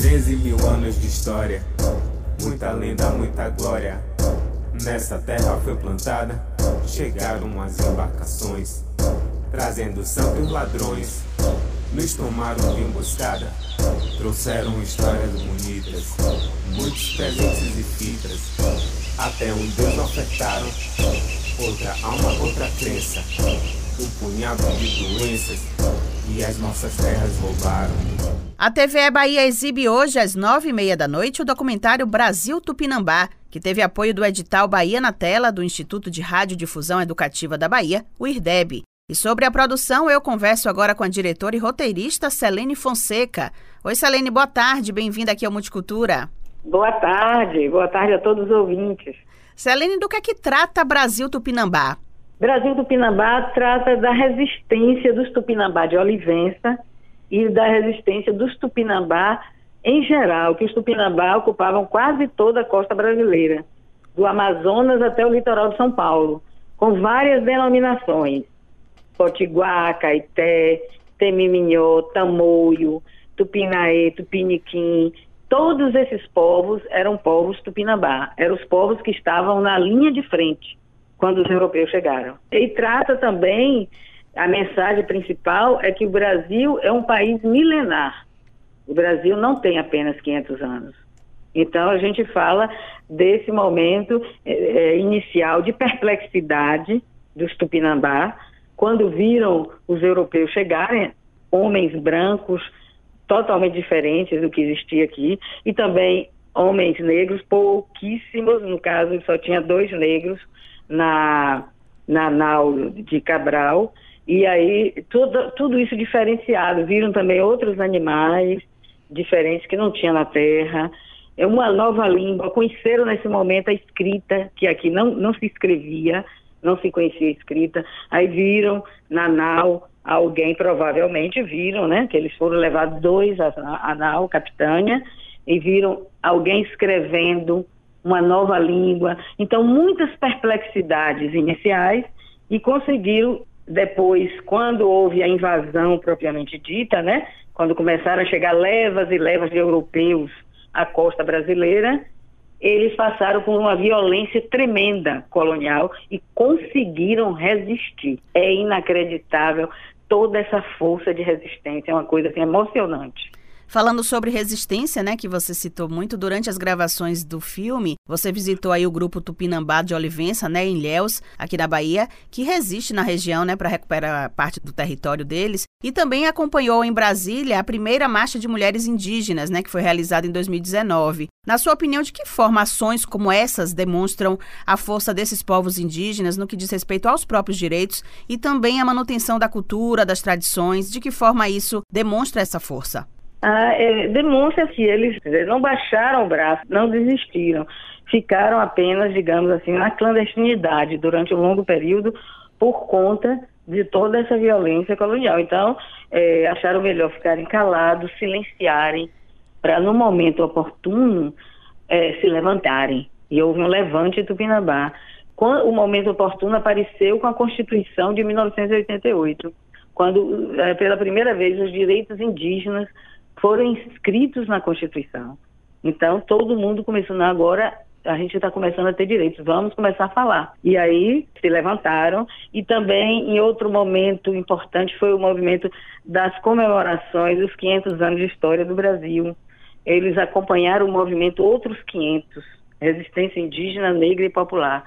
13 mil anos de história, muita lenda, muita glória. Nessa terra foi plantada, chegaram as embarcações, trazendo santos ladrões. Nos tomaram de emboscada, trouxeram histórias bonitas, muitos presentes e fitas. Até um Deus ofertaram, outra alma, outra crença, um punhado de doenças e as nossas terras roubaram. A TVE Bahia exibe hoje às nove e meia da noite o documentário Brasil Tupinambá, que teve apoio do edital Bahia na Tela do Instituto de Radiodifusão Educativa da Bahia, o IRDEB. E sobre a produção, eu converso agora com a diretora e roteirista Selene Fonseca. Oi, Selene, boa tarde, bem-vinda aqui ao Multicultura. Boa tarde, boa tarde a todos os ouvintes. Selene, do que é que trata Brasil Tupinambá? Brasil Tupinambá trata da resistência dos Tupinambá de Olivença e da resistência dos Tupinambá em geral, que os Tupinambá ocupavam quase toda a costa brasileira, do Amazonas até o litoral de São Paulo, com várias denominações. Potiguar, Caeté, Temiminhô, Tamoio, Tupinaê, Tupiniquim, todos esses povos eram povos tupinambá, eram os povos que estavam na linha de frente quando os europeus chegaram. E trata também, a mensagem principal é que o Brasil é um país milenar. O Brasil não tem apenas 500 anos. Então a gente fala desse momento é, inicial de perplexidade dos tupinambá, quando viram os europeus chegarem, homens brancos totalmente diferentes do que existia aqui, e também homens negros, pouquíssimos, no caso só tinha dois negros na, na nau de Cabral, e aí tudo, tudo isso diferenciado, viram também outros animais diferentes que não tinha na Terra, é uma nova língua, conheceram nesse momento a escrita, que aqui não, não se escrevia, não se conhecia a escrita. Aí viram na nau alguém, provavelmente viram, né? Que eles foram levados dois a, a nau, capitânia, e viram alguém escrevendo uma nova língua. Então, muitas perplexidades iniciais e conseguiram depois, quando houve a invasão propriamente dita, né? Quando começaram a chegar levas e levas de europeus à costa brasileira, eles passaram por uma violência tremenda colonial e conseguiram resistir. É inacreditável toda essa força de resistência, é uma coisa assim, emocionante. Falando sobre resistência, né, que você citou muito durante as gravações do filme, você visitou aí o grupo Tupinambá de Olivença, né, em Ilhéus, aqui na Bahia, que resiste na região, né, para recuperar parte do território deles, e também acompanhou em Brasília a primeira marcha de mulheres indígenas, né, que foi realizada em 2019. Na sua opinião, de que forma ações como essas demonstram a força desses povos indígenas no que diz respeito aos próprios direitos e também a manutenção da cultura, das tradições? De que forma isso demonstra essa força? Ah, é, demonstra que eles não baixaram o braço, não desistiram, ficaram apenas, digamos assim, na clandestinidade durante um longo período por conta de toda essa violência colonial. Então, é, acharam melhor ficarem calados, silenciarem, para no momento oportuno é, se levantarem. E houve um levante em Tupinambá. Quando, o momento oportuno apareceu com a Constituição de 1988, quando, é, pela primeira vez, os direitos indígenas foram inscritos na Constituição. Então, todo mundo começando agora, a gente está começando a ter direitos, vamos começar a falar. E aí se levantaram, e também em outro momento importante foi o movimento das comemorações dos 500 anos de história do Brasil. Eles acompanharam o movimento Outros 500, Resistência Indígena, Negra e Popular.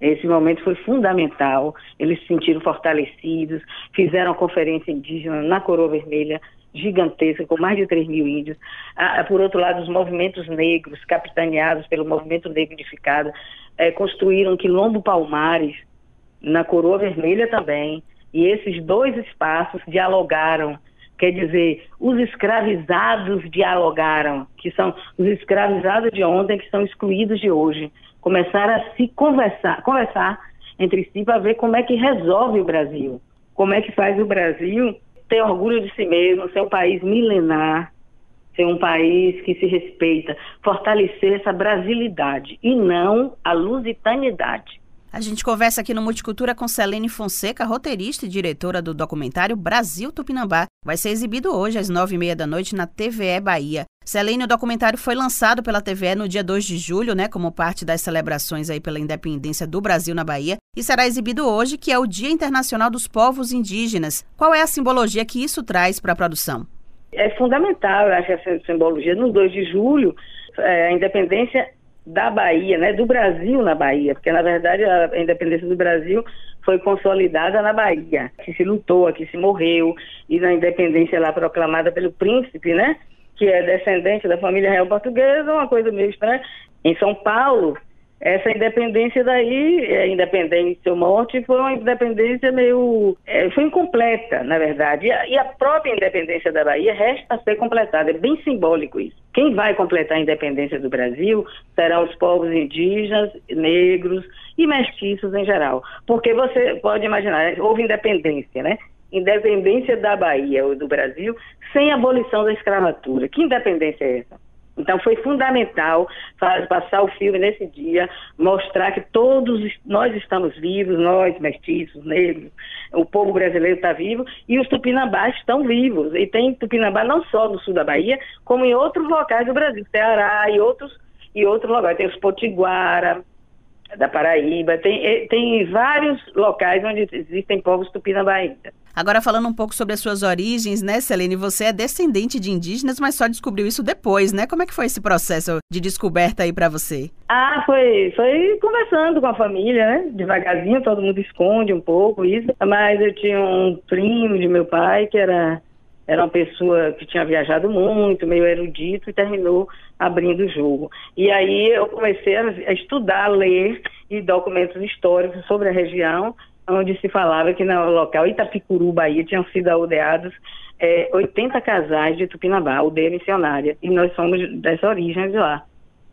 Esse momento foi fundamental, eles se sentiram fortalecidos, fizeram a conferência indígena na Coroa Vermelha, gigantesca, com mais de 3 mil índios. Ah, por outro lado, os movimentos negros, capitaneados pelo Movimento Negro Unificado, eh, construíram Quilombo Palmares, na Coroa Vermelha também, e esses dois espaços dialogaram. Quer dizer, os escravizados dialogaram, que são os escravizados de ontem que são excluídos de hoje. Começaram a se conversar, conversar entre si para ver como é que resolve o Brasil. Como é que faz o Brasil ter orgulho de si mesmo, ser um país milenar, ser um país que se respeita, fortalecer essa brasilidade e não a lusitanidade. A gente conversa aqui no Multicultura com Selene Fonseca, roteirista e diretora do documentário Brasil Tupinambá. Vai ser exibido hoje às nove e meia da noite na TVE Bahia. Celene, o documentário foi lançado pela TVE no dia 2 de julho, né, como parte das celebrações aí pela independência do Brasil na Bahia, e será exibido hoje, que é o Dia Internacional dos Povos Indígenas. Qual é a simbologia que isso traz para a produção? É fundamental, eu acho, essa simbologia. No 2 de julho, é, a independência da Bahia, né, do Brasil na Bahia, porque na verdade a independência do Brasil foi consolidada na Bahia, que se lutou, aqui se morreu, e na independência lá proclamada pelo príncipe, né, que é descendente da família real portuguesa, uma coisa meio estranha. Em São Paulo, essa independência daí, é, independência ou morte, foi uma independência meio. É, foi incompleta, na verdade. E a, própria independência da Bahia resta ser completada. É bem simbólico isso. Quem vai completar a independência do Brasil serão os povos indígenas, negros e mestiços em geral. Porque você pode imaginar, houve independência, né? Independência da Bahia ou do Brasil sem abolição da escravatura. Que independência é essa? Então foi fundamental passar o filme nesse dia, mostrar que todos nós estamos vivos, nós, mestiços, negros, o povo brasileiro está vivo e os tupinambás estão vivos. E tem tupinambá não só no sul da Bahia, como em outros locais do Brasil, Ceará e outros, e outros locais. Tem os Potiguara, da Paraíba, tem, tem vários locais onde existem povos tupinambá ainda. Agora, falando um pouco sobre as suas origens, né, Celene? Você é descendente de indígenas, mas só descobriu isso depois, né? Como é que foi esse processo de descoberta aí para você? Ah, foi, foi conversando com a família, né? Devagarzinho, todo mundo esconde um pouco isso. Mas eu tinha um primo de meu pai que era era uma pessoa que tinha viajado muito, meio erudito, e terminou abrindo o jogo. E aí eu comecei a estudar, a ler e documentos históricos sobre a região onde se falava que no local Itapicuru, Bahia, tinham sido aldeados é, 80 casais de Tupinambá, aldeia missionária, e nós somos dessa origem de lá.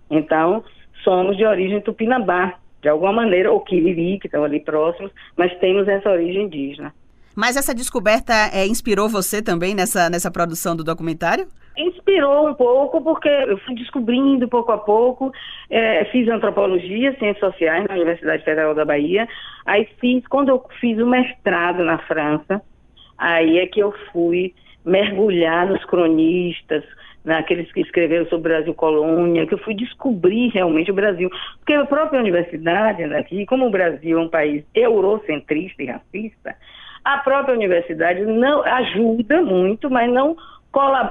Então, somos de origem Tupinambá, de alguma maneira, ou Quiriri, que estão ali próximos, mas temos essa origem indígena. Mas essa descoberta é, inspirou você também nessa, nessa produção do documentário? Inspirou um pouco, porque eu fui descobrindo pouco a pouco. É, fiz antropologia, ciências sociais na Universidade Federal da Bahia. Aí fiz, quando eu fiz o mestrado na França, aí é que eu fui mergulhar nos cronistas, naqueles que escreveram sobre o Brasil colônia, que eu fui descobrir realmente o Brasil. Porque a própria universidade aqui, como o Brasil é um país eurocentrista e racista, a própria universidade não ajuda muito, mas não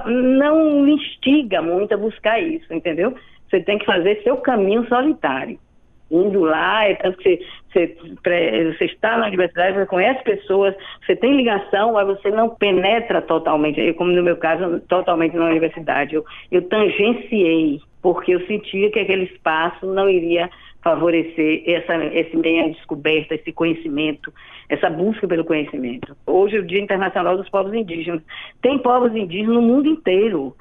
não instiga muito a buscar isso, entendeu? Você tem que fazer seu caminho solitário. Indo lá, é tanto que você, você, você está na universidade, você conhece pessoas, você tem ligação, mas você não penetra totalmente, eu, como no meu caso, totalmente na universidade. Eu, eu tangenciei, porque eu sentia que aquele espaço não iria favorecer essa, esse meio descoberta, esse conhecimento, essa busca pelo conhecimento. Hoje é o Dia Internacional dos Povos Indígenas. Tem povos indígenas no mundo inteiro,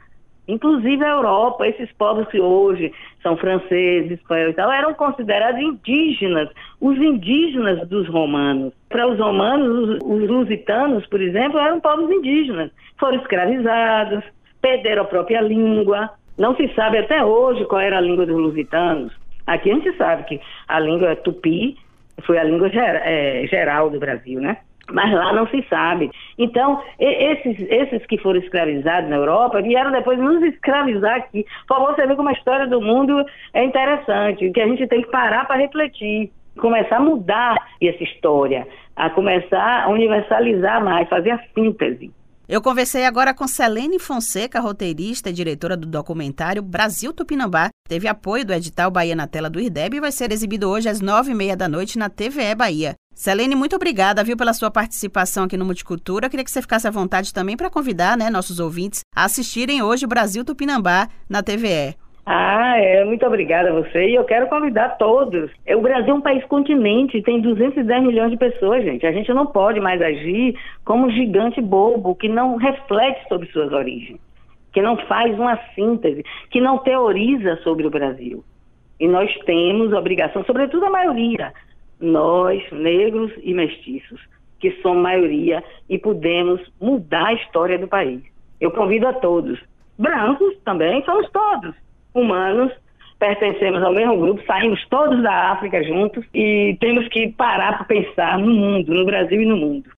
inclusive a Europa. Esses povos que hoje são franceses, espanhóis e tal, eram considerados indígenas, os indígenas dos romanos. Para os romanos, os, os lusitanos, por exemplo, eram povos indígenas. Foram escravizados, perderam a própria língua. Não se sabe até hoje qual era a língua dos lusitanos. Aqui a gente sabe que a língua tupi foi a língua ger, é, geral do Brasil, né? Mas lá não se sabe. Então, esses, esses que foram escravizados na Europa vieram depois nos escravizar aqui. Favor, você vê como a história do mundo é interessante, que a gente tem que parar para refletir, começar a mudar essa história, a começar a universalizar mais, fazer a síntese. Eu conversei agora com Selene Fonseca, roteirista e diretora do documentário Brasil Tupinambá. Teve apoio do edital Bahia na tela do IRDEB e vai ser exibido hoje às nove e meia da noite na TVE Bahia. Selene, muito obrigada, viu, pela sua participação aqui no Multicultura. Queria que você ficasse à vontade também para convidar né, nossos ouvintes a assistirem hoje Brasil Tupinambá na TVE. Ah, é, muito obrigada a você. E eu quero convidar todos. É, o Brasil é um país continente, tem 210 milhões de pessoas, gente. A gente não pode mais agir como um gigante bobo que não reflete sobre suas origens, que não faz uma síntese, que não teoriza sobre o Brasil. E nós temos obrigação, sobretudo a maioria, nós, negros e mestiços, que somos maioria e podemos mudar a história do país. Eu convido a todos. Brancos também, somos todos humanos, pertencemos ao mesmo grupo, saímos todos da África juntos e temos que parar para pensar no mundo, no Brasil e no mundo.